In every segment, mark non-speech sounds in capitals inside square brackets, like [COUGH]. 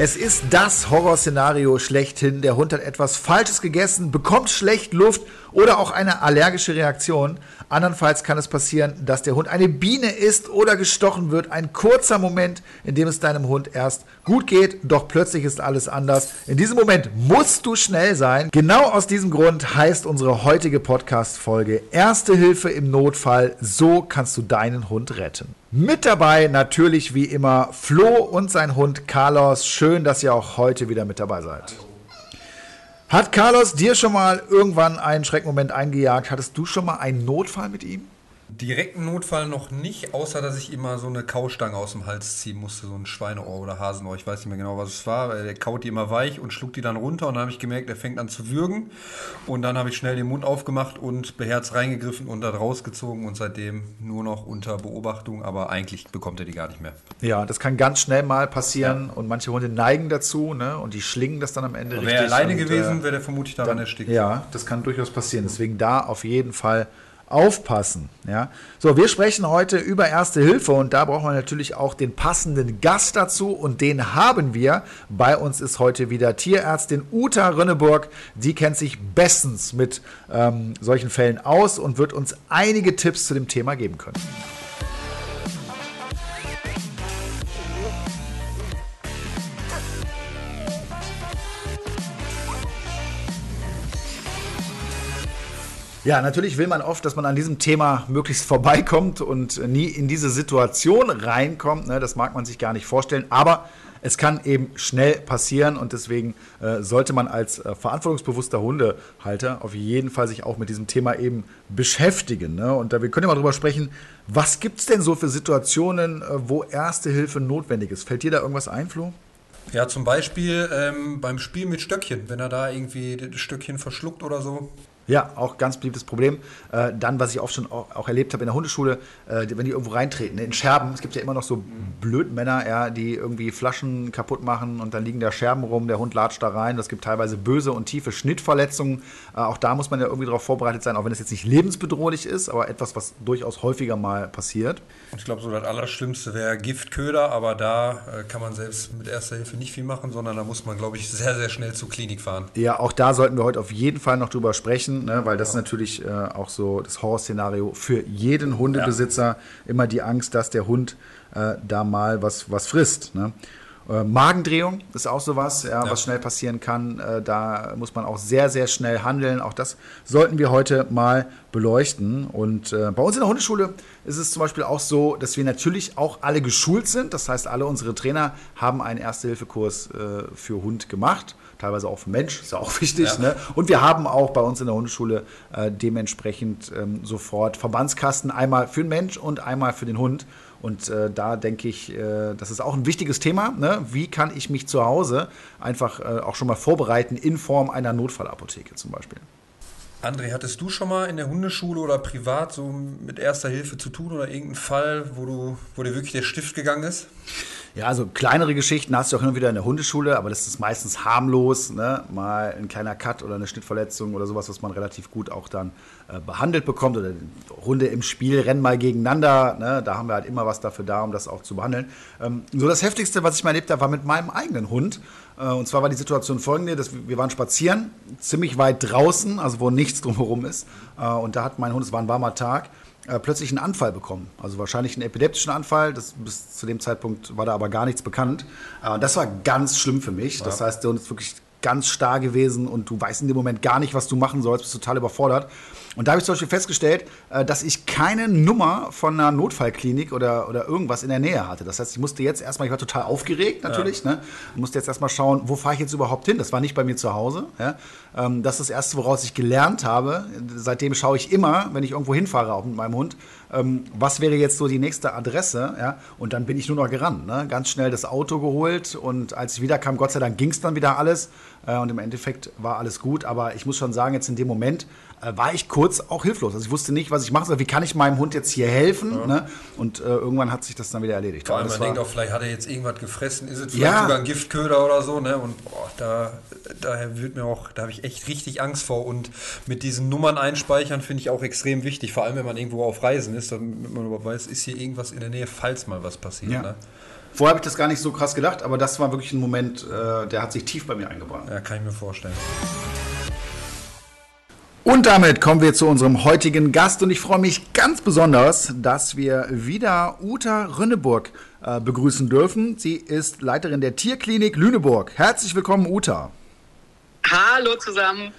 Es ist das Horrorszenario schlechthin. Der Hund hat etwas Falsches gegessen, bekommt schlecht Luft oder auch eine allergische Reaktion. Andernfalls kann es passieren, dass der Hund eine Biene isst oder gestochen wird. Ein kurzer Moment, in dem es deinem Hund erst gut geht, doch plötzlich ist alles anders. In diesem Moment musst du schnell sein. Genau aus diesem Grund heißt unsere heutige Podcast-Folge Erste Hilfe im Notfall. So kannst du deinen Hund retten. Mit dabei natürlich wie immer Flo und sein Hund Carlos. Schön, dass ihr auch heute wieder mit dabei seid. Hat Carlos dir schon mal irgendwann einen Schreckmoment eingejagt? Hattest du schon mal einen Notfall mit ihm? Direkten Notfall noch nicht, außer dass ich immer so eine Kaustange aus dem Hals ziehen musste, so ein Schweineohr oder Hasenohr, ich weiß nicht mehr genau, was es war. Der kaut die immer weich und schlug die dann runter und dann habe ich gemerkt, er fängt an zu würgen und dann habe ich schnell den Mund aufgemacht und beherzt reingegriffen und da rausgezogen und seitdem nur noch unter Beobachtung, aber eigentlich bekommt er die gar nicht mehr. Ja, das kann ganz schnell mal passieren ja. und manche Hunde neigen dazu ne, und die schlingen das dann am Ende Wäre er alleine und, gewesen, äh, wäre der vermutlich daran dann, erstickt. Ja, das kann durchaus passieren, deswegen da auf jeden Fall aufpassen. Ja? So, wir sprechen heute über Erste Hilfe und da brauchen wir natürlich auch den passenden Gast dazu und den haben wir. Bei uns ist heute wieder Tierärztin Uta Rönneburg. Die kennt sich bestens mit ähm, solchen Fällen aus und wird uns einige Tipps zu dem Thema geben können. Ja, natürlich will man oft, dass man an diesem Thema möglichst vorbeikommt und nie in diese Situation reinkommt. Ne? Das mag man sich gar nicht vorstellen, aber es kann eben schnell passieren und deswegen äh, sollte man als äh, verantwortungsbewusster Hundehalter auf jeden Fall sich auch mit diesem Thema eben beschäftigen. Ne? Und wir können ja mal drüber sprechen, was gibt es denn so für Situationen, äh, wo Erste Hilfe notwendig ist? Fällt dir da irgendwas ein, Flo? Ja, zum Beispiel ähm, beim Spiel mit Stöckchen, wenn er da irgendwie das Stöckchen verschluckt oder so. Ja, auch ganz beliebtes Problem. Äh, dann, was ich oft schon auch, auch erlebt habe in der Hundeschule, äh, wenn die irgendwo reintreten, in Scherben. Es gibt ja immer noch so Blödmänner, ja, die irgendwie Flaschen kaputt machen und dann liegen da Scherben rum, der Hund latscht da rein. Das gibt teilweise böse und tiefe Schnittverletzungen. Äh, auch da muss man ja irgendwie darauf vorbereitet sein, auch wenn es jetzt nicht lebensbedrohlich ist, aber etwas, was durchaus häufiger mal passiert. Ich glaube, so das Allerschlimmste wäre Giftköder, aber da äh, kann man selbst mit erster Hilfe nicht viel machen, sondern da muss man, glaube ich, sehr, sehr schnell zur Klinik fahren. Ja, auch da sollten wir heute auf jeden Fall noch drüber sprechen ne? weil das ja. natürlich äh, auch so das Horrorszenario für jeden Hundebesitzer ja. immer die Angst, dass der Hund äh, da mal was, was frisst. Ne? Äh, Magendrehung ist auch sowas, ja, ja. was schnell passieren kann. Äh, da muss man auch sehr, sehr schnell handeln. Auch das sollten wir heute mal beleuchten. Und äh, bei uns in der Hundeschule ist es zum Beispiel auch so, dass wir natürlich auch alle geschult sind. Das heißt, alle unsere Trainer haben einen Erste-Hilfe-Kurs für Hund gemacht teilweise auch für Mensch, ist ja auch [LAUGHS] wichtig. Ja. Ne? Und wir haben auch bei uns in der Hundeschule äh, dementsprechend ähm, sofort Verbandskasten, einmal für den Mensch und einmal für den Hund. Und äh, da denke ich, äh, das ist auch ein wichtiges Thema. Ne? Wie kann ich mich zu Hause einfach äh, auch schon mal vorbereiten in Form einer Notfallapotheke zum Beispiel? André, hattest du schon mal in der Hundeschule oder privat so mit Erster Hilfe zu tun oder irgendeinen Fall, wo, du, wo dir wirklich der Stift gegangen ist? Ja, also kleinere Geschichten hast du auch immer wieder in der Hundeschule, aber das ist meistens harmlos. Ne? Mal ein kleiner Cut oder eine Schnittverletzung oder sowas, was man relativ gut auch dann äh, behandelt bekommt. Oder Hunde im Spiel rennen mal gegeneinander. Ne? Da haben wir halt immer was dafür da, um das auch zu behandeln. Ähm, so das Heftigste, was ich mal erlebt habe, war mit meinem eigenen Hund. Äh, und zwar war die Situation folgende: dass wir, wir waren spazieren, ziemlich weit draußen, also wo nichts drumherum ist. Äh, und da hat mein Hund, es war ein warmer Tag, äh, plötzlich einen Anfall bekommen. Also wahrscheinlich einen epileptischen Anfall. Das, bis zu dem Zeitpunkt war da aber gar nichts bekannt. Äh, das war ganz schlimm für mich. Ja. Das heißt, der Hund ist wirklich ganz starr gewesen und du weißt in dem Moment gar nicht, was du machen sollst, bist total überfordert. Und da habe ich zum Beispiel festgestellt, äh, dass ich keine Nummer von einer Notfallklinik oder, oder irgendwas in der Nähe hatte. Das heißt, ich musste jetzt erstmal, ich war total aufgeregt natürlich, ja. ne? musste jetzt erstmal schauen, wo fahre ich jetzt überhaupt hin? Das war nicht bei mir zu Hause. Ja? Ähm, das ist das Erste, woraus ich gelernt habe. Seitdem schaue ich immer, wenn ich irgendwo hinfahre, auch mit meinem Hund, ähm, was wäre jetzt so die nächste Adresse? Ja? Und dann bin ich nur noch gerannt. Ne? Ganz schnell das Auto geholt und als ich wiederkam, Gott sei Dank ging es dann wieder alles. Äh, und im Endeffekt war alles gut. Aber ich muss schon sagen, jetzt in dem Moment, äh, war ich kurz auch hilflos. Also ich wusste nicht, was ich machen soll. Wie kann ich meinem Hund jetzt hier helfen? Ja. Ne? Und äh, irgendwann hat sich das dann wieder erledigt. Vor allem, man denkt auch, vielleicht hat er jetzt irgendwas gefressen, ist es vielleicht ja. sogar ein Giftköder oder so. Ne? Und boah, da, daher wird mir auch, da habe ich echt richtig Angst vor. Und mit diesen Nummern einspeichern finde ich auch extrem wichtig. Vor allem, wenn man irgendwo auf Reisen ist, damit man überhaupt weiß, ist hier irgendwas in der Nähe, falls mal was passiert. Ja. Ne? Vorher habe ich das gar nicht so krass gedacht, aber das war wirklich ein Moment, äh, der hat sich tief bei mir eingebrannt. Ja, kann ich mir vorstellen. Und damit kommen wir zu unserem heutigen Gast und ich freue mich ganz besonders, dass wir wieder Uta Rönneburg äh, begrüßen dürfen. Sie ist Leiterin der Tierklinik Lüneburg. Herzlich willkommen, Uta. Hallo zusammen.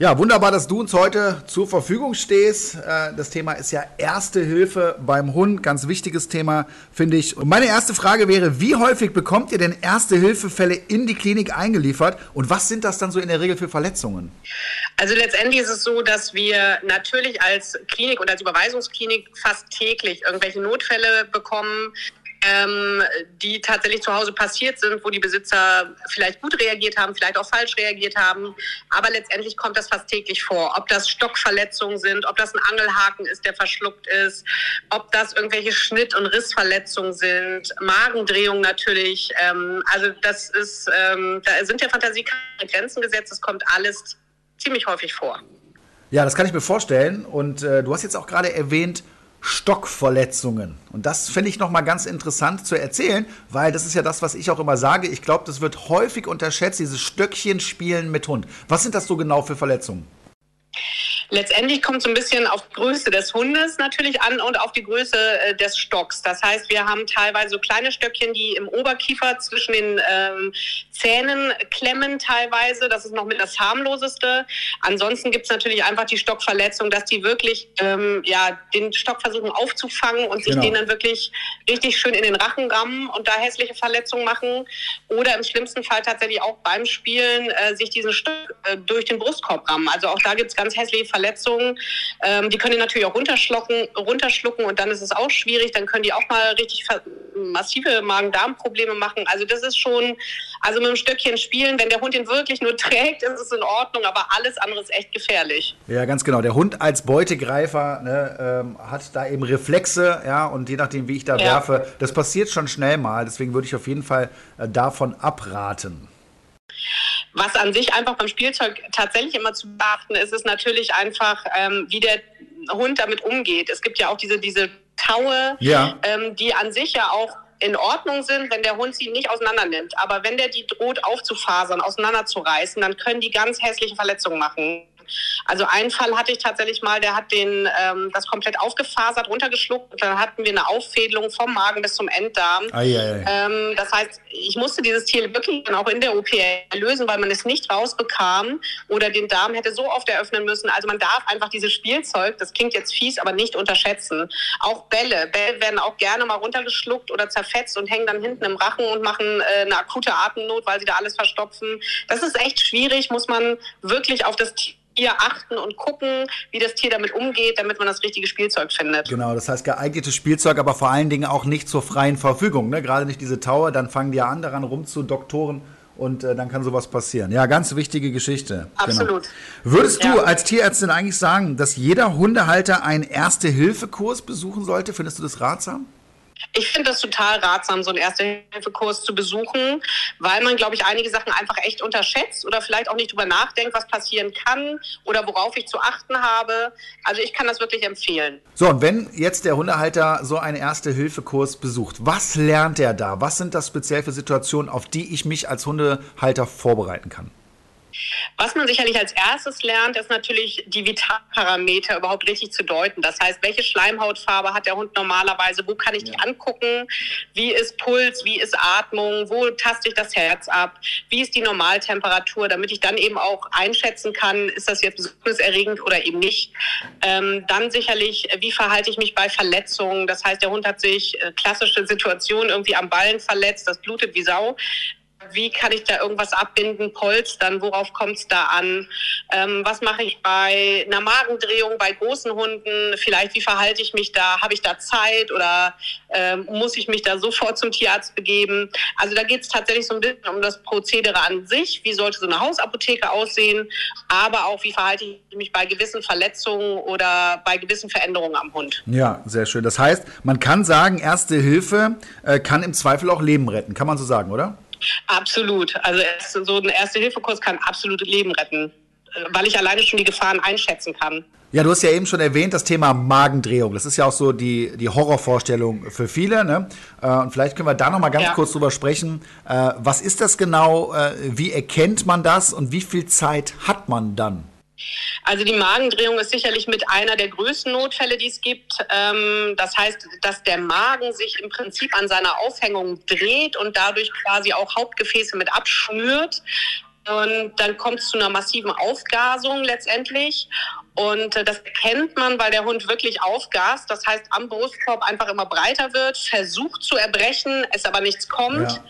Ja, wunderbar, dass du uns heute zur Verfügung stehst. Äh, das Thema ist ja Erste Hilfe beim Hund. Ganz wichtiges Thema, finde ich. Und meine erste Frage wäre, wie häufig bekommt ihr denn Erste Hilfefälle in die Klinik eingeliefert? Und was sind das dann so in der Regel für Verletzungen? Also letztendlich ist es so, dass wir natürlich als Klinik und als Überweisungsklinik fast täglich irgendwelche Notfälle bekommen, ähm, die tatsächlich zu Hause passiert sind, wo die Besitzer vielleicht gut reagiert haben, vielleicht auch falsch reagiert haben. Aber letztendlich kommt das fast täglich vor. Ob das Stockverletzungen sind, ob das ein Angelhaken ist, der verschluckt ist, ob das irgendwelche Schnitt- und Rissverletzungen sind, Magendrehung natürlich. Ähm, also das ist, ähm, da sind der Fantasie keine Grenzen gesetzt. Es kommt alles ziemlich häufig vor. Ja, das kann ich mir vorstellen. Und äh, du hast jetzt auch gerade erwähnt, Stockverletzungen. Und das finde ich nochmal ganz interessant zu erzählen, weil das ist ja das, was ich auch immer sage. Ich glaube, das wird häufig unterschätzt, dieses Stöckchen-Spielen mit Hund. Was sind das so genau für Verletzungen? Letztendlich kommt es ein bisschen auf die Größe des Hundes natürlich an und auf die Größe äh, des Stocks. Das heißt, wir haben teilweise so kleine Stöckchen, die im Oberkiefer zwischen den ähm, Zähnen klemmen teilweise. Das ist noch mit das harmloseste. Ansonsten gibt es natürlich einfach die Stockverletzung, dass die wirklich ähm, ja, den Stock versuchen aufzufangen und sich genau. den dann wirklich richtig schön in den Rachen rammen und da hässliche Verletzungen machen. Oder im schlimmsten Fall tatsächlich auch beim Spielen äh, sich diesen Stock äh, durch den Brustkorb rammen. Also auch da gibt es ganz hässliche Verletzungen. Verletzungen. Ähm, die können die natürlich auch runterschlucken, runterschlucken und dann ist es auch schwierig. Dann können die auch mal richtig massive Magen-Darm-Probleme machen. Also das ist schon, also mit dem Stöckchen spielen, wenn der Hund ihn wirklich nur [LAUGHS] trägt, ist es in Ordnung, aber alles andere ist echt gefährlich. Ja, ganz genau. Der Hund als Beutegreifer ne, ähm, hat da eben Reflexe, ja, und je nachdem, wie ich da ja. werfe, das passiert schon schnell mal. Deswegen würde ich auf jeden Fall äh, davon abraten. Was an sich einfach beim Spielzeug tatsächlich immer zu beachten ist, ist natürlich einfach, ähm, wie der Hund damit umgeht. Es gibt ja auch diese, diese Taue, ja. ähm, die an sich ja auch in Ordnung sind, wenn der Hund sie nicht auseinander nimmt. Aber wenn der die droht aufzufasern, auseinanderzureißen, dann können die ganz hässliche Verletzungen machen. Also einen Fall hatte ich tatsächlich mal, der hat den ähm, das komplett aufgefasert, runtergeschluckt und dann hatten wir eine Auffädelung vom Magen bis zum Enddarm. Ähm, das heißt, ich musste dieses Tier wirklich dann auch in der OP lösen, weil man es nicht rausbekam oder den Darm hätte so oft eröffnen müssen. Also man darf einfach dieses Spielzeug, das klingt jetzt fies, aber nicht unterschätzen. Auch Bälle. Bälle werden auch gerne mal runtergeschluckt oder zerfetzt und hängen dann hinten im Rachen und machen äh, eine akute Atemnot, weil sie da alles verstopfen. Das ist echt schwierig, muss man wirklich auf das Tier Tier achten und gucken, wie das Tier damit umgeht, damit man das richtige Spielzeug findet. Genau, das heißt geeignetes Spielzeug, aber vor allen Dingen auch nicht zur freien Verfügung. Ne? Gerade nicht diese Tower, dann fangen die ja an daran rumzudoktoren und äh, dann kann sowas passieren. Ja, ganz wichtige Geschichte. Genau. Absolut. Genau. Würdest du ja. als Tierärztin eigentlich sagen, dass jeder Hundehalter einen Erste-Hilfe-Kurs besuchen sollte? Findest du das ratsam? Ich finde das total ratsam, so einen Erste-Hilfe-Kurs zu besuchen, weil man, glaube ich, einige Sachen einfach echt unterschätzt oder vielleicht auch nicht drüber nachdenkt, was passieren kann oder worauf ich zu achten habe. Also ich kann das wirklich empfehlen. So, und wenn jetzt der Hundehalter so einen Erste-Hilfe-Kurs besucht, was lernt er da? Was sind das speziell für Situationen, auf die ich mich als Hundehalter vorbereiten kann? Was man sicherlich als erstes lernt, ist natürlich die Vitalparameter überhaupt richtig zu deuten. Das heißt, welche Schleimhautfarbe hat der Hund normalerweise? Wo kann ich die angucken? Wie ist Puls? Wie ist Atmung? Wo taste ich das Herz ab? Wie ist die Normaltemperatur? Damit ich dann eben auch einschätzen kann, ist das jetzt besorgniserregend oder eben nicht. Ähm, dann sicherlich, wie verhalte ich mich bei Verletzungen? Das heißt, der Hund hat sich äh, klassische Situationen irgendwie am Ballen verletzt, das blutet wie Sau wie kann ich da irgendwas abbinden, polstern, worauf kommt es da an? Ähm, was mache ich bei einer Magendrehung bei großen Hunden? Vielleicht, wie verhalte ich mich da? Habe ich da Zeit oder ähm, muss ich mich da sofort zum Tierarzt begeben? Also da geht es tatsächlich so ein bisschen um das Prozedere an sich. Wie sollte so eine Hausapotheke aussehen? Aber auch, wie verhalte ich mich bei gewissen Verletzungen oder bei gewissen Veränderungen am Hund? Ja, sehr schön. Das heißt, man kann sagen, Erste Hilfe äh, kann im Zweifel auch Leben retten. Kann man so sagen, oder? Absolut. Also so ein Erste-Hilfe-Kurs kann absolut Leben retten. weil ich alleine schon die Gefahren einschätzen kann. Ja, du hast ja eben schon erwähnt, das Thema Magendrehung. Das ist ja auch so die, die Horrorvorstellung für viele. Ne? Äh, und vielleicht können wir da noch mal ganz ja. kurz drüber sprechen. Äh, was ist das genau? Äh, wie erkennt man das? Und wie viel Zeit hat man dann? Also die Magendrehung ist sicherlich mit einer der größten Notfälle, die es gibt. Ähm, das heißt, dass der Magen sich im Prinzip an seiner Aufhängung dreht und dadurch quasi auch Hauptgefäße mit abschnürt. Und dann kommt es zu einer massiven Aufgasung letztendlich. Und äh, das erkennt man, weil der Hund wirklich aufgast. Das heißt, am Brustkorb einfach immer breiter wird, versucht zu erbrechen, es aber nichts kommt. Ja.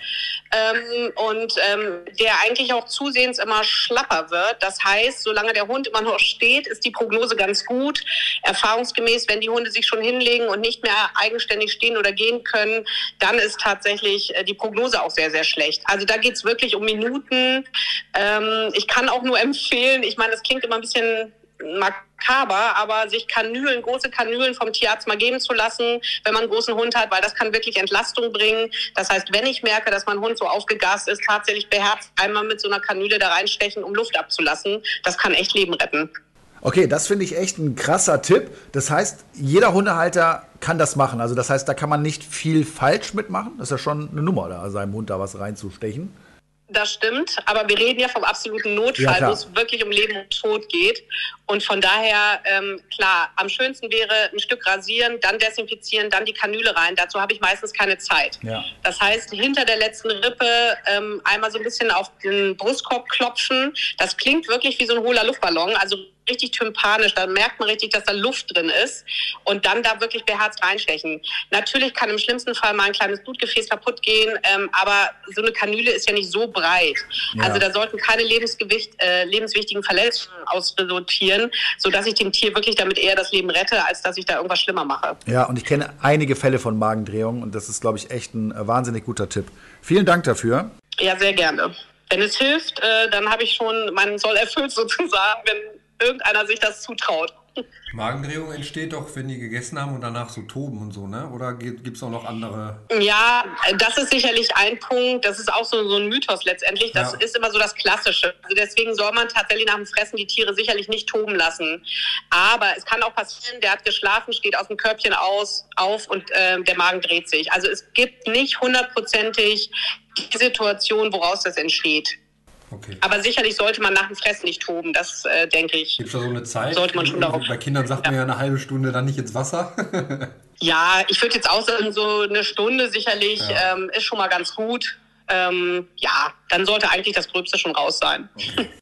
Ähm, und ähm, der eigentlich auch zusehends immer schlapper wird. Das heißt, solange der Hund immer noch steht, ist die Prognose ganz gut. Erfahrungsgemäß, wenn die Hunde sich schon hinlegen und nicht mehr eigenständig stehen oder gehen können, dann ist tatsächlich äh, die Prognose auch sehr, sehr schlecht. Also da geht es wirklich um Minuten. Ähm, ich kann auch nur [LAUGHS] empfehlen, ich meine, das klingt immer ein bisschen makaber, aber sich Kanülen, große Kanülen vom Tierarzt mal geben zu lassen, wenn man einen großen Hund hat, weil das kann wirklich Entlastung bringen. Das heißt, wenn ich merke, dass mein Hund so aufgegast ist, tatsächlich beherzt einmal mit so einer Kanüle da reinstechen, um Luft abzulassen, das kann echt Leben retten. Okay, das finde ich echt ein krasser Tipp. Das heißt, jeder Hundehalter kann das machen. Also das heißt, da kann man nicht viel falsch mitmachen. Das ist ja schon eine Nummer, da seinem Hund da was reinzustechen. Das stimmt, aber wir reden ja vom absoluten Notfall, ja, wo es wirklich um Leben und Tod geht. Und von daher, ähm, klar, am schönsten wäre ein Stück rasieren, dann desinfizieren, dann die Kanüle rein. Dazu habe ich meistens keine Zeit. Ja. Das heißt, hinter der letzten Rippe ähm, einmal so ein bisschen auf den Brustkorb klopfen. Das klingt wirklich wie so ein hohler Luftballon. Also richtig tympanisch, da merkt man richtig, dass da Luft drin ist und dann da wirklich beherzt reinstechen. Natürlich kann im schlimmsten Fall mal ein kleines Blutgefäß kaputt gehen, ähm, aber so eine Kanüle ist ja nicht so breit. Ja. Also da sollten keine Lebensgewicht, äh, lebenswichtigen Verletzungen ausresultieren, sodass ich dem Tier wirklich damit eher das Leben rette, als dass ich da irgendwas schlimmer mache. Ja, und ich kenne einige Fälle von Magendrehungen und das ist, glaube ich, echt ein äh, wahnsinnig guter Tipp. Vielen Dank dafür. Ja, sehr gerne. Wenn es hilft, äh, dann habe ich schon meinen Soll erfüllt [LAUGHS] sozusagen, wenn irgendeiner sich das zutraut. Magendrehung entsteht doch, wenn die gegessen haben und danach so toben und so, ne? Oder gibt es auch noch andere? Ja, das ist sicherlich ein Punkt. Das ist auch so, so ein Mythos letztendlich. Das ja. ist immer so das Klassische. Also deswegen soll man tatsächlich nach dem Fressen die Tiere sicherlich nicht toben lassen. Aber es kann auch passieren, der hat geschlafen, steht aus dem Körbchen aus, auf und äh, der Magen dreht sich. Also es gibt nicht hundertprozentig die Situation, woraus das entsteht. Okay. Aber sicherlich sollte man nach dem Fressen nicht toben, das äh, denke ich. Gibt es da so eine Zeit? Sollte man schon darauf. Bei Kindern sagt ja. man ja eine halbe Stunde dann nicht ins Wasser. [LAUGHS] ja, ich würde jetzt auch sagen, so eine Stunde sicherlich ja. ähm, ist schon mal ganz gut. Ähm, ja, dann sollte eigentlich das Gröbste schon raus sein. Okay. [LAUGHS]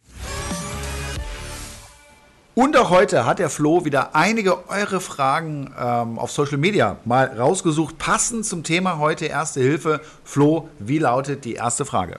Und auch heute hat der Flo wieder einige eure Fragen ähm, auf Social Media mal rausgesucht, passend zum Thema heute Erste Hilfe. Flo, wie lautet die erste Frage?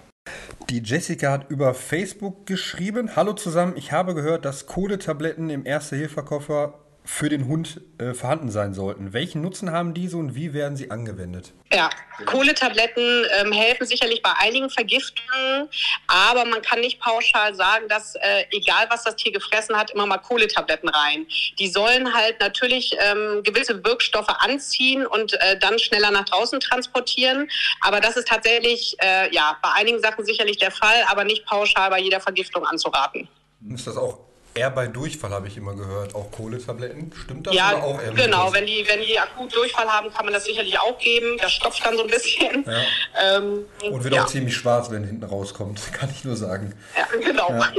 Die Jessica hat über Facebook geschrieben. Hallo zusammen, ich habe gehört, dass Kohletabletten im Erste-Hilfe-Koffer für den Hund äh, vorhanden sein sollten. Welchen Nutzen haben diese und wie werden sie angewendet? Ja, Kohletabletten ähm, helfen sicherlich bei einigen Vergiftungen, aber man kann nicht pauschal sagen, dass äh, egal was das Tier gefressen hat, immer mal Kohletabletten rein. Die sollen halt natürlich ähm, gewisse Wirkstoffe anziehen und äh, dann schneller nach draußen transportieren. Aber das ist tatsächlich äh, ja bei einigen Sachen sicherlich der Fall, aber nicht pauschal bei jeder Vergiftung anzuraten. Ist das auch Eher bei Durchfall habe ich immer gehört, auch Kohletabletten. Stimmt das? Ja, auch genau. Wenn die, wenn die akut Durchfall haben, kann man das sicherlich auch geben. Das stopft dann so ein bisschen. Ja. [LAUGHS] Ähm, Und wird ja. auch ziemlich schwarz, wenn hinten rauskommt, [LAUGHS] kann ich nur sagen. Ja, genau. Ja.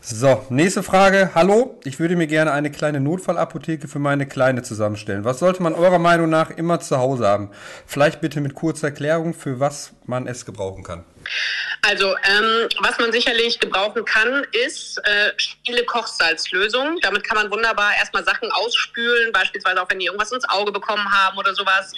So, nächste Frage. Hallo, ich würde mir gerne eine kleine Notfallapotheke für meine Kleine zusammenstellen. Was sollte man eurer Meinung nach immer zu Hause haben? Vielleicht bitte mit kurzer Erklärung, für was man es gebrauchen kann. Also, ähm, was man sicherlich gebrauchen kann, ist äh, stabile Kochsalzlösung. Damit kann man wunderbar erstmal Sachen ausspülen, beispielsweise auch wenn die irgendwas ins Auge bekommen haben oder sowas.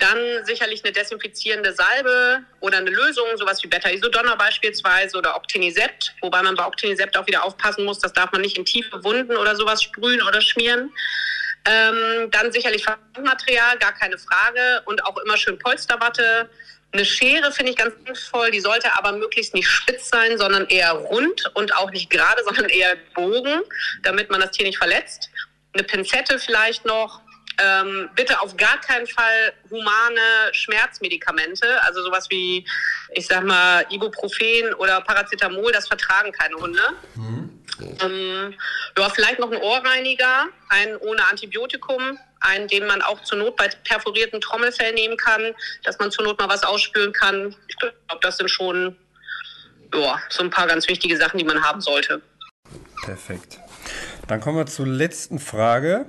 Dann sicherlich eine desinfizierende Salbe oder eine Lösung, sowas wie Beta-Isodonner beispielsweise oder Octinisept, wobei man bei Octinisept auch wieder aufpassen muss, das darf man nicht in tiefe Wunden oder sowas sprühen oder schmieren. Ähm, dann sicherlich Verbandmaterial, gar keine Frage und auch immer schön Polsterwatte, eine Schere finde ich ganz sinnvoll, die sollte aber möglichst nicht spitz sein, sondern eher rund und auch nicht gerade, [LAUGHS] sondern eher bogen, damit man das Tier nicht verletzt. Eine Pinzette vielleicht noch. Ähm, bitte auf gar keinen Fall humane Schmerzmedikamente, also sowas wie, ich sag mal, Ibuprofen oder Paracetamol, das vertragen keine Hunde. Mhm. Ähm, ja, vielleicht noch ein Ohrreiniger, einen ohne Antibiotikum, einen, den man auch zur Not bei perforierten Trommelfell nehmen kann, dass man zur Not mal was ausspülen kann. Ich glaube, das sind schon ja, so ein paar ganz wichtige Sachen, die man haben sollte. Perfekt. Dann kommen wir zur letzten Frage.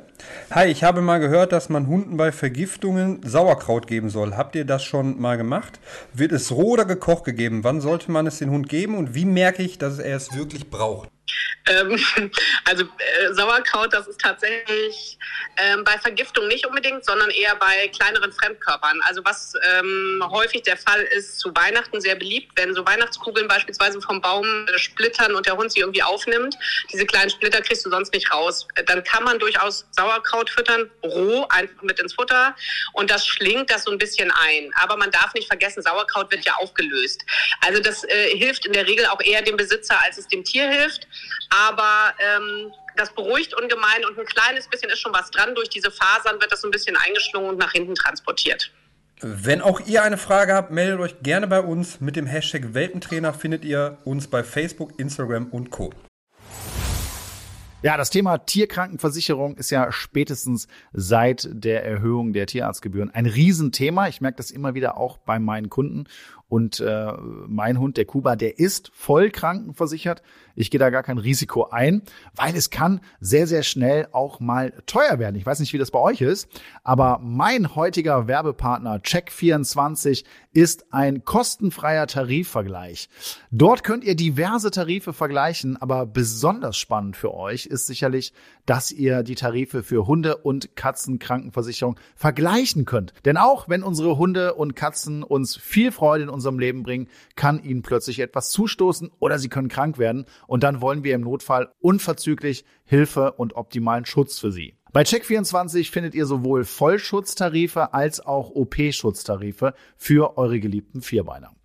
Hi, ich habe mal gehört, dass man Hunden bei Vergiftungen Sauerkraut geben soll. Habt ihr das schon mal gemacht? Wird es roh oder gekocht gegeben? Wann sollte man es den Hund geben und wie merke ich, dass er es wirklich braucht? Ähm, [LAUGHS] also äh, Sauerkraut, das ist tatsächlich ähm, bei Vergiftung nicht unbedingt, sondern eher bei kleineren Fremdkörpern. Also was ähm, häufig der Fall ist, zu Weihnachten sehr beliebt, wenn so Weihnachtskugeln beispielsweise vom Baum äh, splittern und der Hund sie irgendwie aufnimmt. Diese kleinen Splitter kriegst du sonst nicht raus. Äh, dann kann man durchaus Sauerkraut füttern, roh, einfach mit ins Futter und das schlingt das so ein bisschen ein. Aber man darf nicht vergessen, Sauerkraut wird ja aufgelöst. Also das äh, hilft in der Regel auch eher dem Besitzer, als es dem Tier hilft. Aber ähm, das beruhigt ungemein und ein kleines bisschen ist schon was dran. Durch diese Fasern wird das so ein bisschen eingeschlungen und nach hinten transportiert. Wenn auch ihr eine Frage habt, meldet euch gerne bei uns. Mit dem Hashtag Welpentrainer findet ihr uns bei Facebook, Instagram und Co. Ja, das Thema Tierkrankenversicherung ist ja spätestens seit der Erhöhung der Tierarztgebühren ein Riesenthema. Ich merke das immer wieder auch bei meinen Kunden. Und äh, mein Hund, der Kuba, der ist voll krankenversichert. Ich gehe da gar kein Risiko ein, weil es kann sehr, sehr schnell auch mal teuer werden. Ich weiß nicht, wie das bei euch ist, aber mein heutiger Werbepartner Check24 ist ein kostenfreier Tarifvergleich. Dort könnt ihr diverse Tarife vergleichen, aber besonders spannend für euch ist sicherlich, dass ihr die Tarife für Hunde- und Katzenkrankenversicherung vergleichen könnt. Denn auch wenn unsere Hunde und Katzen uns viel Freude in unserem Leben bringen, kann ihnen plötzlich etwas zustoßen oder sie können krank werden und dann wollen wir im Notfall unverzüglich Hilfe und optimalen Schutz für sie. Bei Check24 findet ihr sowohl Vollschutztarife als auch OP-Schutztarife für eure geliebten Vierbeiner.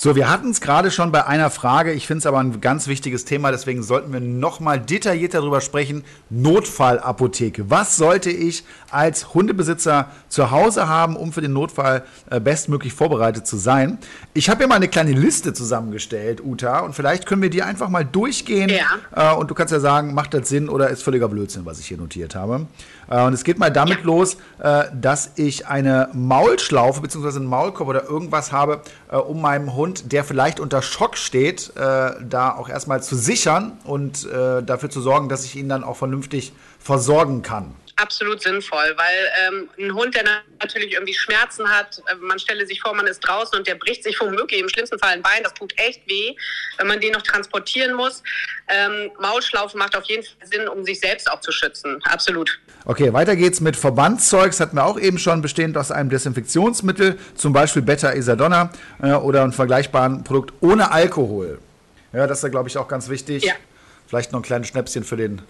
So, wir hatten es gerade schon bei einer Frage. Ich finde es aber ein ganz wichtiges Thema, deswegen sollten wir noch mal detailliert darüber sprechen. Notfallapotheke. Was sollte ich als Hundebesitzer zu Hause haben, um für den Notfall äh, bestmöglich vorbereitet zu sein? Ich habe hier mal eine kleine Liste zusammengestellt, Uta, und vielleicht können wir die einfach mal durchgehen. Ja. Äh, und du kannst ja sagen, macht das Sinn oder ist völliger Blödsinn, was ich hier notiert habe. Äh, und es geht mal damit ja. los, äh, dass ich eine Maulschlaufe bzw. einen Maulkorb oder irgendwas habe, äh, um meinem Hund, der vielleicht unter Schock steht, da auch erstmal zu sichern und dafür zu sorgen, dass ich ihn dann auch vernünftig versorgen kann absolut sinnvoll, weil ähm, ein Hund, der natürlich irgendwie Schmerzen hat, äh, man stelle sich vor, man ist draußen und der bricht sich womöglich im schlimmsten Fall ein Bein, das tut echt weh, wenn man den noch transportieren muss. Ähm, Maulschlaufe macht auf jeden Fall Sinn, um sich selbst auch zu schützen, absolut. Okay, weiter geht's mit Verbandszeug, das hatten wir auch eben schon, bestehend aus einem Desinfektionsmittel, zum Beispiel Beta-Isadonna äh, oder einem vergleichbaren Produkt ohne Alkohol. Ja, das ist ja, glaube ich, auch ganz wichtig. Ja. Vielleicht noch ein kleines Schnäpschen für den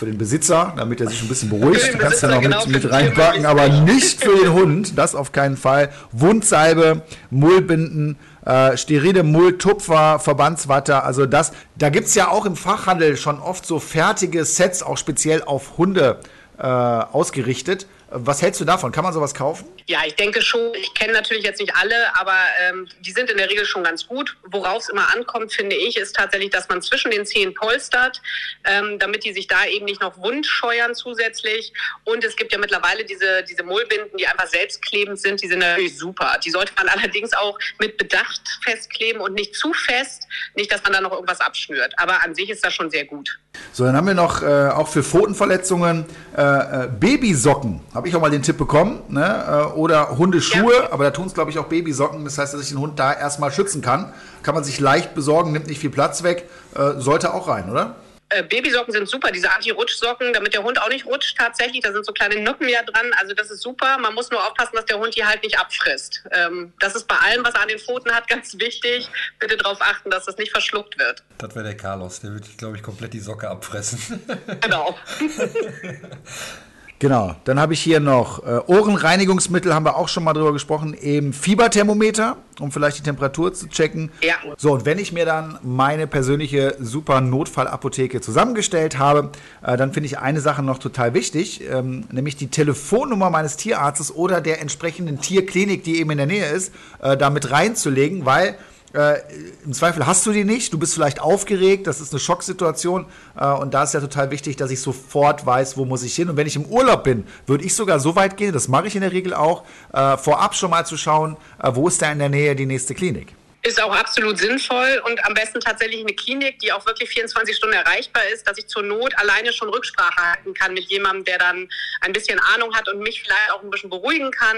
für den Besitzer, damit er sich ein bisschen beruhigt. Du kannst du noch genau mit, mit reinpacken, aber nicht für den Hund. Das auf keinen Fall. Wundsalbe, Mullbinden, äh, sterile Mulltupfer, Verbandswatte, also das. Da gibt es ja auch im Fachhandel schon oft so fertige Sets, auch speziell auf Hunde äh, ausgerichtet. Was hältst du davon? Kann man sowas kaufen? Ja, ich denke schon. Ich kenne natürlich jetzt nicht alle, aber ähm, die sind in der Regel schon ganz gut. Worauf es immer ankommt, finde ich, ist tatsächlich, dass man zwischen den Zehen polstert, ähm, damit die sich da eben nicht noch wund scheuern zusätzlich. Und es gibt ja mittlerweile diese, diese Mullbinden, die einfach selbstklebend sind. Die sind natürlich super. Die sollte man [LAUGHS] allerdings auch mit Bedacht festkleben und nicht zu fest. Nicht, dass man da noch irgendwas abschnürt. Aber an sich ist das schon sehr gut. So, dann haben wir noch äh, auch für Pfotenverletzungen äh, äh Babysocken. Habe ich auch mal den Tipp bekommen. Ne? Äh, oder Hundeschuhe, ja. aber da tun es, glaube ich, auch Babysocken. Das heißt, dass ich den Hund da erstmal schützen kann. Kann man sich leicht besorgen, nimmt nicht viel Platz weg. Äh, sollte auch rein, oder? Äh, Babysocken sind super, diese Anti-Rutschsocken, damit der Hund auch nicht rutscht tatsächlich. Da sind so kleine Nuppen ja dran. Also das ist super. Man muss nur aufpassen, dass der Hund die halt nicht abfrisst. Ähm, das ist bei allem, was er an den Pfoten hat, [LAUGHS] ganz wichtig. Bitte darauf achten, dass das nicht verschluckt wird. Das wäre der Carlos. Der würde, glaube ich, komplett die Socke abfressen. Genau. [LAUGHS] [LAUGHS] Genau, dann habe ich hier noch äh, Ohrenreinigungsmittel, haben wir auch schon mal drüber gesprochen, eben Fieberthermometer, um vielleicht die Temperatur zu checken. Ja. So, und wenn ich mir dann meine persönliche super Notfallapotheke zusammengestellt habe, äh, dann finde ich eine Sache noch total wichtig, ähm, nämlich die Telefonnummer meines Tierarztes oder der entsprechenden Tierklinik, die eben in der Nähe ist, äh, damit reinzulegen, weil äh, Im Zweifel hast du die nicht, du bist vielleicht aufgeregt, das ist eine Schocksituation äh, und da ist ja total wichtig, dass ich sofort weiß, wo muss ich hin. Und wenn ich im Urlaub bin, würde ich sogar so weit gehen, das mache ich in der Regel auch, äh, vorab schon mal zu schauen, äh, wo ist da in der Nähe die nächste Klinik. Ist auch absolut sinnvoll und am besten tatsächlich eine Klinik, die auch wirklich 24 Stunden erreichbar ist, dass ich zur Not alleine schon Rücksprache halten kann mit jemandem, der dann ein bisschen Ahnung hat und mich vielleicht auch ein bisschen beruhigen kann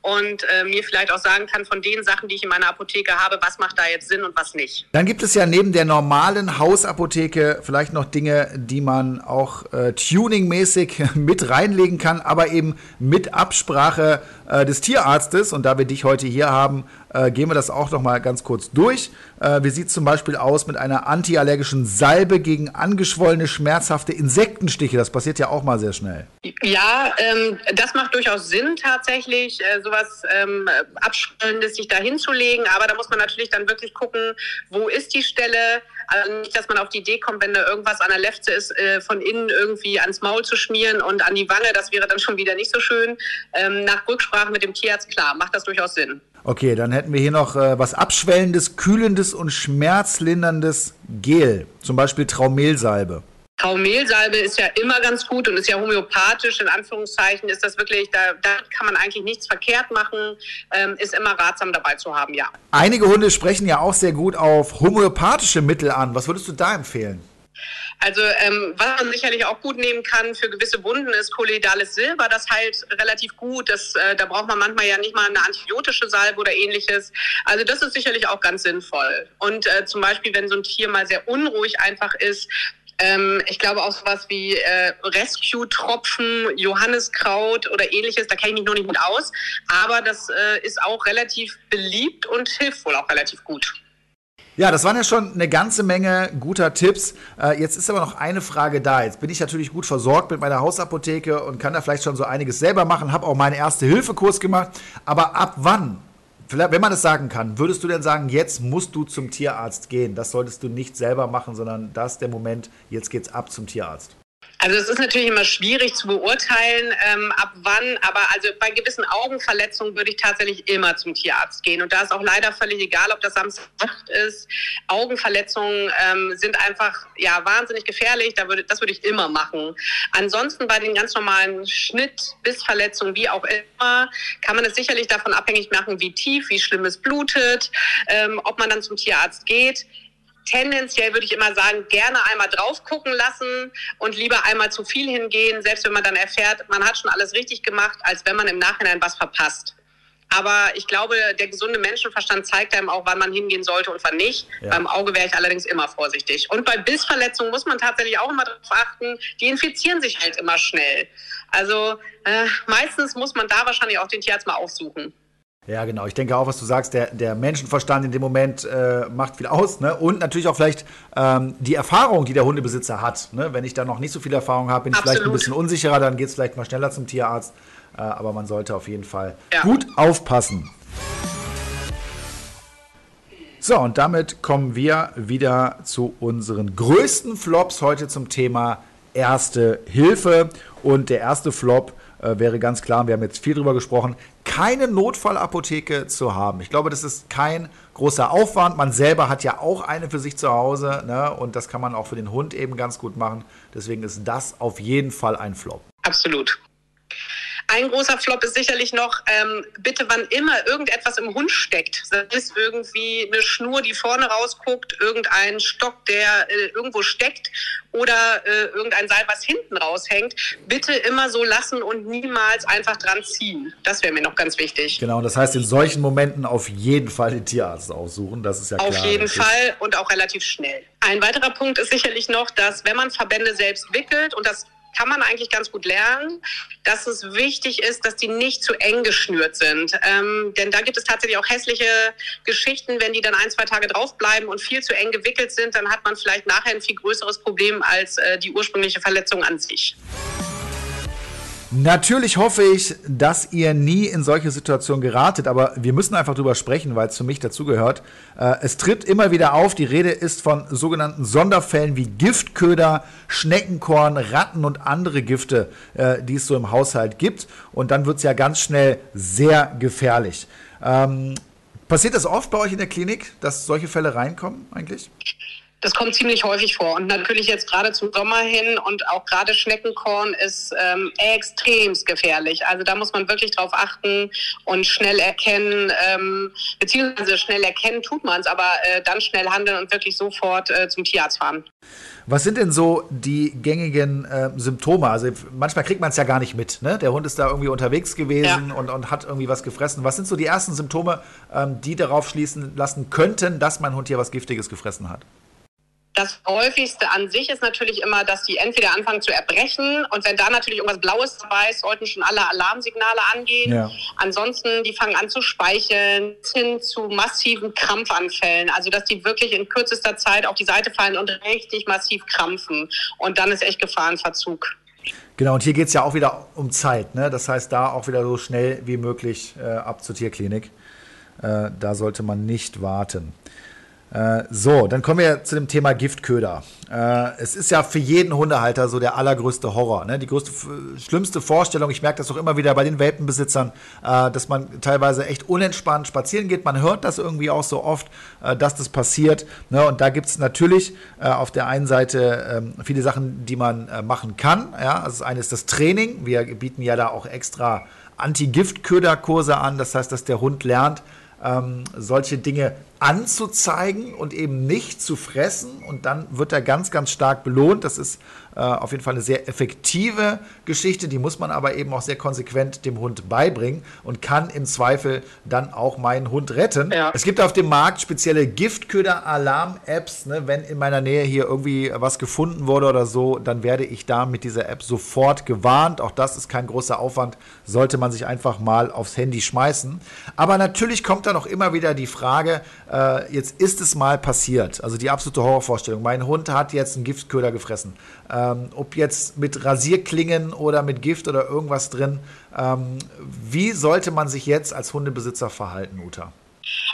und äh, mir vielleicht auch sagen kann von den Sachen, die ich in meiner Apotheke habe, was macht da jetzt Sinn und was nicht. Dann gibt es ja neben der normalen Hausapotheke vielleicht noch Dinge, die man auch äh, tuningmäßig [LAUGHS] mit reinlegen kann, aber eben mit Absprache äh, des Tierarztes. Und da wir dich heute hier haben, äh, gehen wir das auch noch mal ganz kurz durch. Äh, wie sieht es zum Beispiel aus mit einer antiallergischen Salbe gegen angeschwollene, schmerzhafte Insektenstiche? Das passiert ja auch mal sehr schnell. Ja, ähm, das macht durchaus Sinn tatsächlich, äh, sowas ähm, Abschwellendes sich da hinzulegen. Aber da muss man natürlich dann wirklich gucken, wo ist die Stelle? Also nicht, dass man auf die Idee kommt, wenn da irgendwas an der Lefze ist, äh, von innen irgendwie ans Maul zu schmieren und an die Wange. Das wäre dann schon wieder nicht so schön. Ähm, nach Rücksprache mit dem Tierarzt, klar, macht das durchaus Sinn. Okay, dann hätten wir hier noch äh, was Abschwellendes, Kühlendes und Schmerzlinderndes Gel. Zum Beispiel Traumelsalbe. Traumelsalbe ist ja immer ganz gut und ist ja homöopathisch, in Anführungszeichen ist das wirklich, da, da kann man eigentlich nichts verkehrt machen, ähm, ist immer ratsam dabei zu haben, ja. Einige Hunde sprechen ja auch sehr gut auf homöopathische Mittel an. Was würdest du da empfehlen? Also ähm, was man sicherlich auch gut nehmen kann für gewisse Wunden ist kolloidales Silber. Das heilt relativ gut. Das, äh, da braucht man manchmal ja nicht mal eine antibiotische Salbe oder ähnliches. Also das ist sicherlich auch ganz sinnvoll. Und äh, zum Beispiel, wenn so ein Tier mal sehr unruhig einfach ist, ähm, ich glaube auch sowas wie äh, Rescue-Tropfen, Johanniskraut oder ähnliches, da kenne ich mich noch nicht gut aus. Aber das äh, ist auch relativ beliebt und hilft wohl auch relativ gut. Ja, das waren ja schon eine ganze Menge guter Tipps. Äh, jetzt ist aber noch eine Frage da. Jetzt bin ich natürlich gut versorgt mit meiner Hausapotheke und kann da vielleicht schon so einiges selber machen, habe auch meinen Erste-Hilfe-Kurs gemacht. Aber ab wann, wenn man das sagen kann, würdest du denn sagen, jetzt musst du zum Tierarzt gehen? Das solltest du nicht selber machen, sondern das ist der Moment, jetzt geht's ab zum Tierarzt. Also es ist natürlich immer schwierig zu beurteilen, ähm, ab wann, aber also bei gewissen Augenverletzungen würde ich tatsächlich immer zum Tierarzt gehen. Und da ist auch leider völlig egal, ob das Samstagnacht ist. Augenverletzungen ähm, sind einfach ja wahnsinnig gefährlich. Da würde, das würde ich immer machen. Ansonsten bei den ganz normalen Schnitt, Bissverletzungen, wie auch immer, kann man es sicherlich davon abhängig machen, wie tief, wie schlimm es blutet, ähm, ob man dann zum Tierarzt geht tendenziell würde ich immer sagen, gerne einmal drauf gucken lassen und lieber einmal zu viel hingehen, selbst wenn man dann erfährt, man hat schon alles richtig gemacht, als wenn man im Nachhinein was verpasst. Aber ich glaube, der gesunde Menschenverstand zeigt einem auch, wann man hingehen sollte und wann nicht. Ja. Beim Auge wäre ich allerdings immer vorsichtig. Und bei Bissverletzungen muss man tatsächlich auch immer darauf achten, die infizieren sich halt immer schnell. Also äh, meistens muss man da wahrscheinlich auch den Tierarzt mal aufsuchen. Ja, genau. Ich denke auch, was du sagst, der, der Menschenverstand in dem Moment äh, macht viel aus. Ne? Und natürlich auch vielleicht ähm, die Erfahrung, die der Hundebesitzer hat. Ne? Wenn ich da noch nicht so viel Erfahrung habe, bin ich Absolut. vielleicht ein bisschen unsicherer, dann geht es vielleicht mal schneller zum Tierarzt. Äh, aber man sollte auf jeden Fall ja. gut aufpassen. So, und damit kommen wir wieder zu unseren größten Flops heute zum Thema Erste Hilfe. Und der erste Flop äh, wäre ganz klar, wir haben jetzt viel drüber gesprochen, keine Notfallapotheke zu haben. Ich glaube, das ist kein großer Aufwand. Man selber hat ja auch eine für sich zu Hause ne? und das kann man auch für den Hund eben ganz gut machen. Deswegen ist das auf jeden Fall ein Flop. Absolut. Ein großer Flop ist sicherlich noch, ähm, bitte wann immer irgendetwas im Hund steckt, das ist irgendwie eine Schnur, die vorne rausguckt, irgendein Stock, der äh, irgendwo steckt oder äh, irgendein Seil, was hinten raushängt, bitte immer so lassen und niemals einfach dran ziehen. Das wäre mir noch ganz wichtig. Genau, das heißt in solchen Momenten auf jeden Fall den Tierarzt aufsuchen, das ist ja klar. Auf jeden Fall und auch relativ schnell. Ein weiterer Punkt ist sicherlich noch, dass wenn man Verbände selbst wickelt und das kann man eigentlich ganz gut lernen, dass es wichtig ist, dass die nicht zu eng geschnürt sind. Ähm, denn da gibt es tatsächlich auch hässliche Geschichten, wenn die dann ein, zwei Tage draufbleiben und viel zu eng gewickelt sind, dann hat man vielleicht nachher ein viel größeres Problem als äh, die ursprüngliche Verletzung an sich. Natürlich hoffe ich, dass ihr nie in solche Situationen geratet, aber wir müssen einfach drüber sprechen, weil es für mich dazugehört. Äh, es tritt immer wieder auf, die Rede ist von sogenannten Sonderfällen wie Giftköder, Schneckenkorn, Ratten und andere Gifte, äh, die es so im Haushalt gibt. Und dann wird es ja ganz schnell sehr gefährlich. Ähm, passiert das oft bei euch in der Klinik, dass solche Fälle reinkommen eigentlich? Das kommt ziemlich häufig vor. Und natürlich jetzt gerade zum Sommer hin und auch gerade Schneckenkorn ist ähm, extremst gefährlich. Also da muss man wirklich drauf achten und schnell erkennen, ähm, beziehungsweise schnell erkennen tut man es, aber äh, dann schnell handeln und wirklich sofort äh, zum Tierarzt fahren. Was sind denn so die gängigen äh, Symptome? Also manchmal kriegt man es ja gar nicht mit. Ne? Der Hund ist da irgendwie unterwegs gewesen ja. und, und hat irgendwie was gefressen. Was sind so die ersten Symptome, ähm, die darauf schließen lassen könnten, dass mein Hund hier was Giftiges gefressen hat? Das häufigste an sich ist natürlich immer, dass die entweder anfangen zu erbrechen und wenn da natürlich irgendwas Blaues dabei ist, sollten schon alle Alarmsignale angehen. Ja. Ansonsten, die fangen an zu speicheln, hin zu massiven Krampfanfällen. Also, dass die wirklich in kürzester Zeit auf die Seite fallen und richtig massiv krampfen. Und dann ist echt Gefahrenverzug. Genau, und hier geht es ja auch wieder um Zeit. Ne? Das heißt, da auch wieder so schnell wie möglich äh, ab zur Tierklinik. Äh, da sollte man nicht warten. Äh, so, dann kommen wir zu dem Thema Giftköder. Äh, es ist ja für jeden Hundehalter so der allergrößte Horror. Ne? Die größte, schlimmste Vorstellung, ich merke das auch immer wieder bei den Welpenbesitzern, äh, dass man teilweise echt unentspannt spazieren geht. Man hört das irgendwie auch so oft, äh, dass das passiert. Ne? Und da gibt es natürlich äh, auf der einen Seite ähm, viele Sachen, die man machen kann. Ja? Also das eine ist das Training. Wir bieten ja da auch extra Anti-Giftköder-Kurse an. Das heißt, dass der Hund lernt, ähm, solche Dinge anzuzeigen und eben nicht zu fressen. Und dann wird er ganz, ganz stark belohnt. Das ist äh, auf jeden Fall eine sehr effektive Geschichte. Die muss man aber eben auch sehr konsequent dem Hund beibringen und kann im Zweifel dann auch meinen Hund retten. Ja. Es gibt auf dem Markt spezielle Giftköder-Alarm-Apps. Ne? Wenn in meiner Nähe hier irgendwie was gefunden wurde oder so, dann werde ich da mit dieser App sofort gewarnt. Auch das ist kein großer Aufwand. Sollte man sich einfach mal aufs Handy schmeißen. Aber natürlich kommt dann auch immer wieder die Frage, äh, jetzt ist es mal passiert. Also die absolute Horrorvorstellung. Mein Hund hat jetzt einen Giftköder gefressen. Ähm, ob jetzt mit Rasierklingen oder mit Gift oder irgendwas drin. Ähm, wie sollte man sich jetzt als Hundebesitzer verhalten, Uta?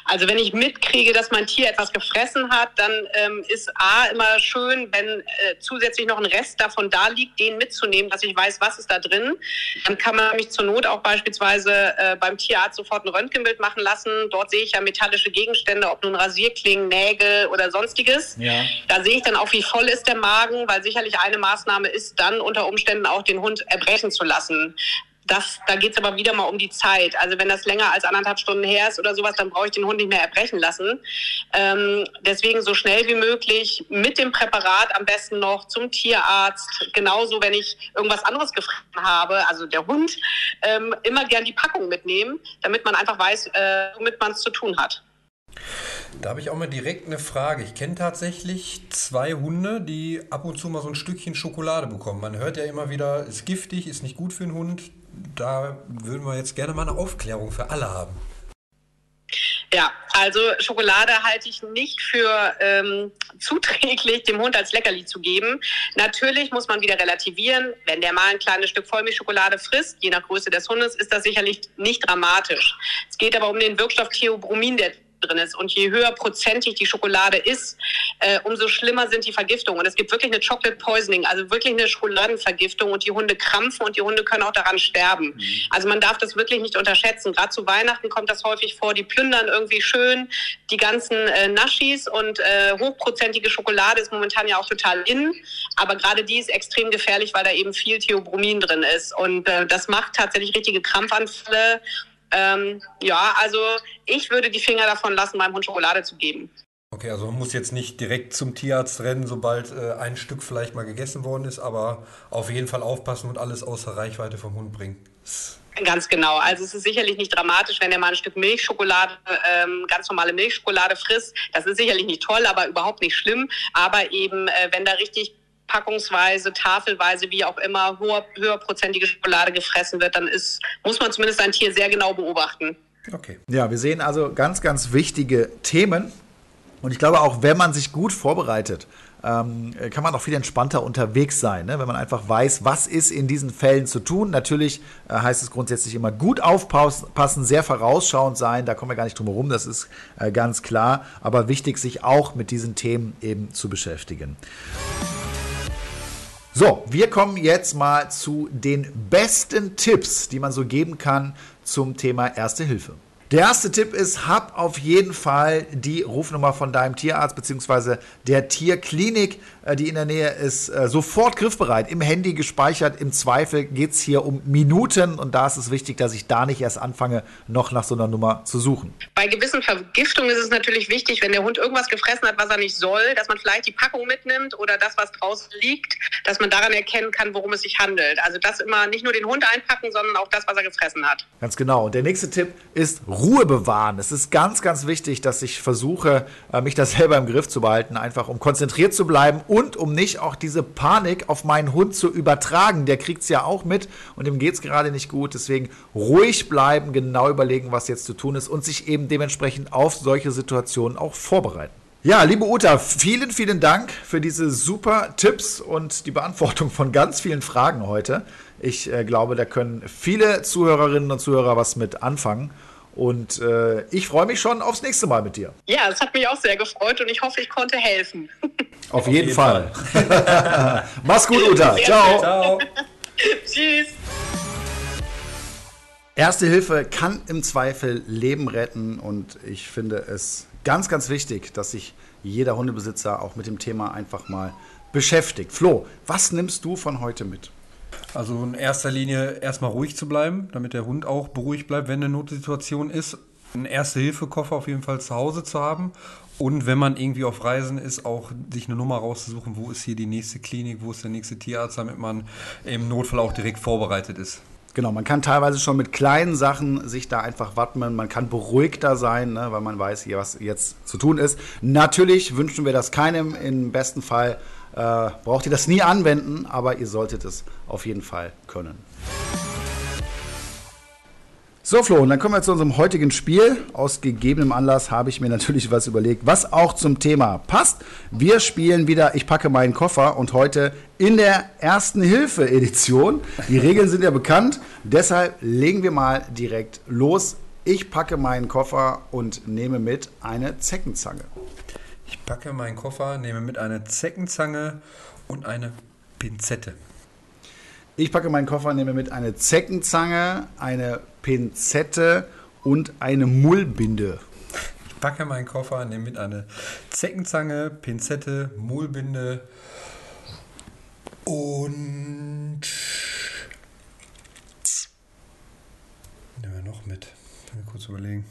Also wenn ich mitkriege, dass mein Tier etwas gefressen hat, dann ähm, ist A immer schön, wenn äh, zusätzlich noch ein Rest davon da liegt, den mitzunehmen, dass ich weiß, was ist da drin. Dann kann man mich zur Not auch beispielsweise äh, beim Tierarzt sofort ein Röntgenbild machen lassen. Dort sehe ich ja metallische Gegenstände, ob nun Rasierklingen, Nägel oder sonstiges. Ja. Da sehe ich dann auch, wie voll ist der Magen, weil sicherlich eine Maßnahme ist, dann unter Umständen auch den Hund erbrechen zu lassen. Das, da geht es aber wieder mal um die Zeit. Also wenn das länger als anderthalb Stunden her ist oder sowas, dann brauche ich den Hund nicht mehr erbrechen lassen. Ähm, deswegen so schnell wie möglich mit dem Präparat am besten noch zum Tierarzt. Genauso, wenn ich irgendwas anderes gefressen habe, also der Hund, ähm, immer gern die Packung mitnehmen, damit man einfach weiß, äh, womit man es zu tun hat. Da habe ich auch mal direkt eine Frage. Ich kenne tatsächlich zwei Hunde, die ab und zu mal so ein Stückchen Schokolade bekommen. Man hört ja immer wieder, ist giftig, ist nicht gut für den Hund da würden wir jetzt gerne mal eine Aufklärung für alle haben. Ja, also Schokolade halte ich nicht für ähm, [LAUGHS] zuträglich, dem Hund als Leckerli zu geben. Natürlich muss man wieder relativieren. Wenn der mal ein kleines Stück Vollmilchschokolade frisst, je nach Größe des Hundes, ist das sicherlich nicht dramatisch. Es geht aber um den Wirkstoff Theobromin, der drin ist. Und je höher prozentig die Schokolade ist, äh, umso schlimmer sind die Vergiftungen. Und es gibt wirklich eine Chocolate Poisoning, also wirklich eine Schokoladenvergiftung. Und die Hunde krampfen und die Hunde können auch daran sterben. Mhm. Also man darf das wirklich nicht unterschätzen. Gerade zu Weihnachten kommt das häufig vor. Die plündern irgendwie schön die ganzen äh, Naschis und äh, hochprozentige Schokolade ist momentan ja auch total in. Aber gerade die ist extrem gefährlich, weil da eben viel Theobromin drin ist. Und äh, das macht tatsächlich richtige Krampfanfälle. Ähm, ja, also ich würde die Finger davon lassen, meinem Hund Schokolade zu geben. Okay, also man muss jetzt nicht direkt zum Tierarzt rennen, sobald äh, ein Stück vielleicht mal gegessen worden ist, aber auf jeden Fall aufpassen und alles außer Reichweite vom Hund bringen. Ganz genau. Also es ist sicherlich nicht dramatisch, wenn er mal ein Stück Milchschokolade, ähm, ganz normale Milchschokolade frisst. Das ist sicherlich nicht toll, aber überhaupt nicht schlimm. Aber eben, äh, wenn da richtig packungsweise, tafelweise, wie auch immer, hoher, höherprozentige Schokolade gefressen wird, dann ist, muss man zumindest ein Tier sehr genau beobachten. Okay. Ja, wir sehen also ganz, ganz wichtige Themen. Und ich glaube auch, wenn man sich gut vorbereitet, ähm, kann man auch viel entspannter unterwegs sein, ne? wenn man einfach weiß, was ist in diesen Fällen zu tun. Natürlich äh, heißt es grundsätzlich immer gut aufpassen, sehr vorausschauend sein, da kommen wir gar nicht drum herum, das ist äh, ganz klar, aber wichtig, sich auch mit diesen Themen eben zu beschäftigen. So, wir kommen jetzt mal zu den besten Tipps, die man so geben kann zum Thema Erste Hilfe. Der erste Tipp ist, hab auf jeden Fall die Rufnummer von deinem Tierarzt bzw. der Tierklinik, äh, die in der Nähe ist, äh, sofort griffbereit, im Handy gespeichert. Im Zweifel geht es hier um Minuten und da ist es wichtig, dass ich da nicht erst anfange, noch nach so einer Nummer zu suchen. Bei gewissen Vergiftungen ist es natürlich wichtig, wenn der Hund irgendwas gefressen hat, was er nicht soll, dass man vielleicht die Packung mitnimmt oder das, was draußen liegt, dass man daran erkennen kann, worum es sich handelt. Also das immer nicht nur den Hund einpacken, sondern auch das, was er gefressen hat. Ganz genau. Und der nächste Tipp ist Ruhe bewahren. Es ist ganz, ganz wichtig, dass ich versuche, äh, mich da [LAUGHS] selber im Griff zu behalten, einfach um konzentriert zu bleiben und um nicht auch diese Panik auf meinen Hund zu übertragen. Der kriegt es ja auch mit und dem geht es gerade nicht gut. Deswegen ruhig bleiben, genau überlegen, was jetzt zu tun ist und sich eben dementsprechend auf solche Situationen auch vorbereiten. Ja, liebe Uta, vielen, vielen Dank für diese super Tipps und die Beantwortung von ganz vielen Fragen heute. Ich äh, glaube, da können viele Zuhörerinnen und Zuhörer was mit anfangen. Und äh, ich freue mich schon aufs nächste Mal mit dir. Ja, es hat mich auch sehr gefreut und ich hoffe, ich konnte helfen. Auf, Auf jeden, jeden, Fall. Fall. [LAUGHS] Mach's gut, Uta. Ciao. Ciao. [LAUGHS] Tschüss. Erste Hilfe kann im Zweifel Leben retten und ich finde es ganz, ganz wichtig, dass sich jeder Hundebesitzer auch mit dem Thema einfach mal beschäftigt. Flo, was nimmst du von heute mit? Also in erster Linie erstmal ruhig zu bleiben, damit der Hund auch beruhigt bleibt, wenn eine Notsituation ist. Einen Erste-Hilfe-Koffer auf jeden Fall zu Hause zu haben. Und wenn man irgendwie auf Reisen ist, auch sich eine Nummer rauszusuchen, wo ist hier die nächste Klinik, wo ist der nächste Tierarzt, damit man im Notfall auch direkt vorbereitet ist. Genau, man kann teilweise schon mit kleinen Sachen sich da einfach wappnen. Man kann beruhigter sein, ne, weil man weiß, was jetzt zu tun ist. Natürlich wünschen wir das keinem. Im besten Fall äh, braucht ihr das nie anwenden, aber ihr solltet es auf jeden Fall können. So, Flo, und dann kommen wir zu unserem heutigen Spiel. Aus gegebenem Anlass habe ich mir natürlich was überlegt, was auch zum Thema passt. Wir spielen wieder Ich packe meinen Koffer und heute in der ersten Hilfe-Edition. Die Regeln sind ja bekannt, deshalb legen wir mal direkt los. Ich packe meinen Koffer und nehme mit eine Zeckenzange. Ich packe meinen Koffer, nehme mit eine Zeckenzange und eine Pinzette. Ich packe meinen Koffer, nehme mit eine Zeckenzange, eine Pinzette und eine Mullbinde. Ich packe meinen Koffer, nehme mit eine Zeckenzange, Pinzette, Mullbinde und nehmen wir noch mit. Ich kurz überlegen.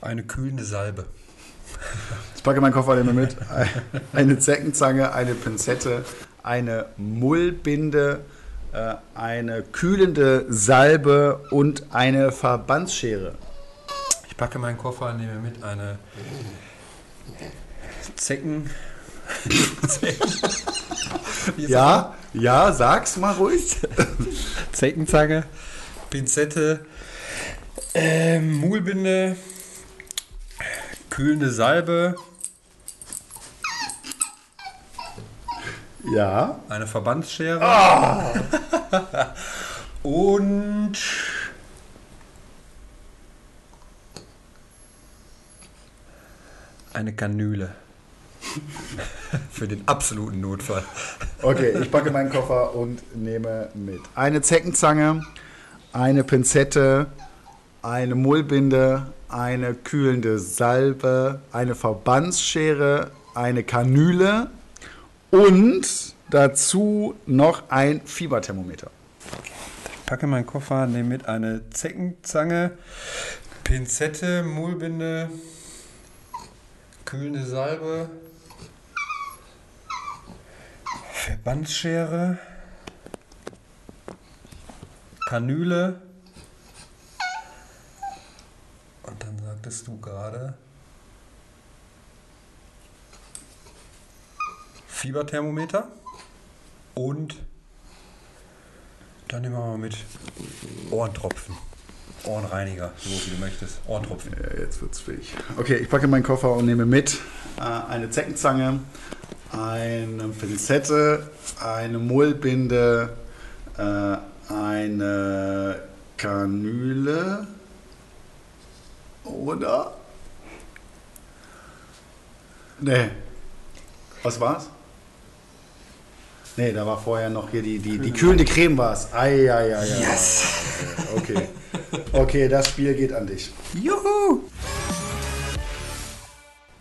Eine kühlende Salbe. Ich packe meinen Koffer immer mit. Eine Zeckenzange, eine Pinzette, eine Mullbinde, äh, eine kühlende Salbe und eine Verbandsschere. Ich packe meinen Koffer, nehme mit eine Zecken. ja, ja, sag's mal ruhig. Zeckenzange, Pinzette, äh, Mullbinde, kühlende Salbe. Ja. Eine Verbandsschere. Ah. [LAUGHS] Und eine Kanüle. [LAUGHS] Für den absoluten Notfall. Okay, ich packe meinen Koffer und nehme mit. Eine Zeckenzange, eine Pinzette, eine Mullbinde, eine kühlende Salbe, eine Verbandsschere, eine Kanüle und dazu noch ein Fieberthermometer. Ich packe meinen Koffer, nehme mit eine Zeckenzange, Pinzette, Mullbinde, kühlende Salbe, Verbandsschere, Kanüle. Und dann sagtest du gerade Fieberthermometer und dann nehmen wir mal mit Ohrentropfen. Ohrenreiniger, so wie du möchtest. Ohrentropfen. Ja, jetzt wird's fähig. Okay, ich packe meinen Koffer und nehme mit äh, eine Zeckenzange, eine Pinzette, eine Mullbinde, äh, eine Kanüle oder? Nee. Was war's? Nee, da war vorher noch hier die, die, die kühlende Creme ei, ei. Yes! Okay. Okay, das Spiel geht an dich. Juhu!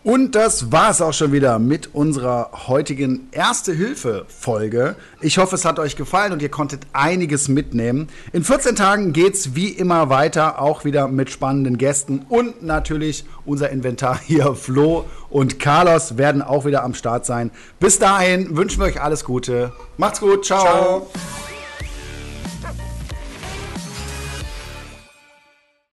Und das war es auch schon wieder mit unserer heutigen Erste-Hilfe-Folge. Ich hoffe, es hat euch gefallen und ihr konntet einiges mitnehmen. In 14 Tagen geht es wie immer weiter, auch wieder mit spannenden Gästen. Und natürlich unser Inventar hier, [LAUGHS] Flo und Carlos, werden auch wieder am Start sein. Bis dahin wünschen wir euch alles Gute. Macht's gut. Ciao. Ciao.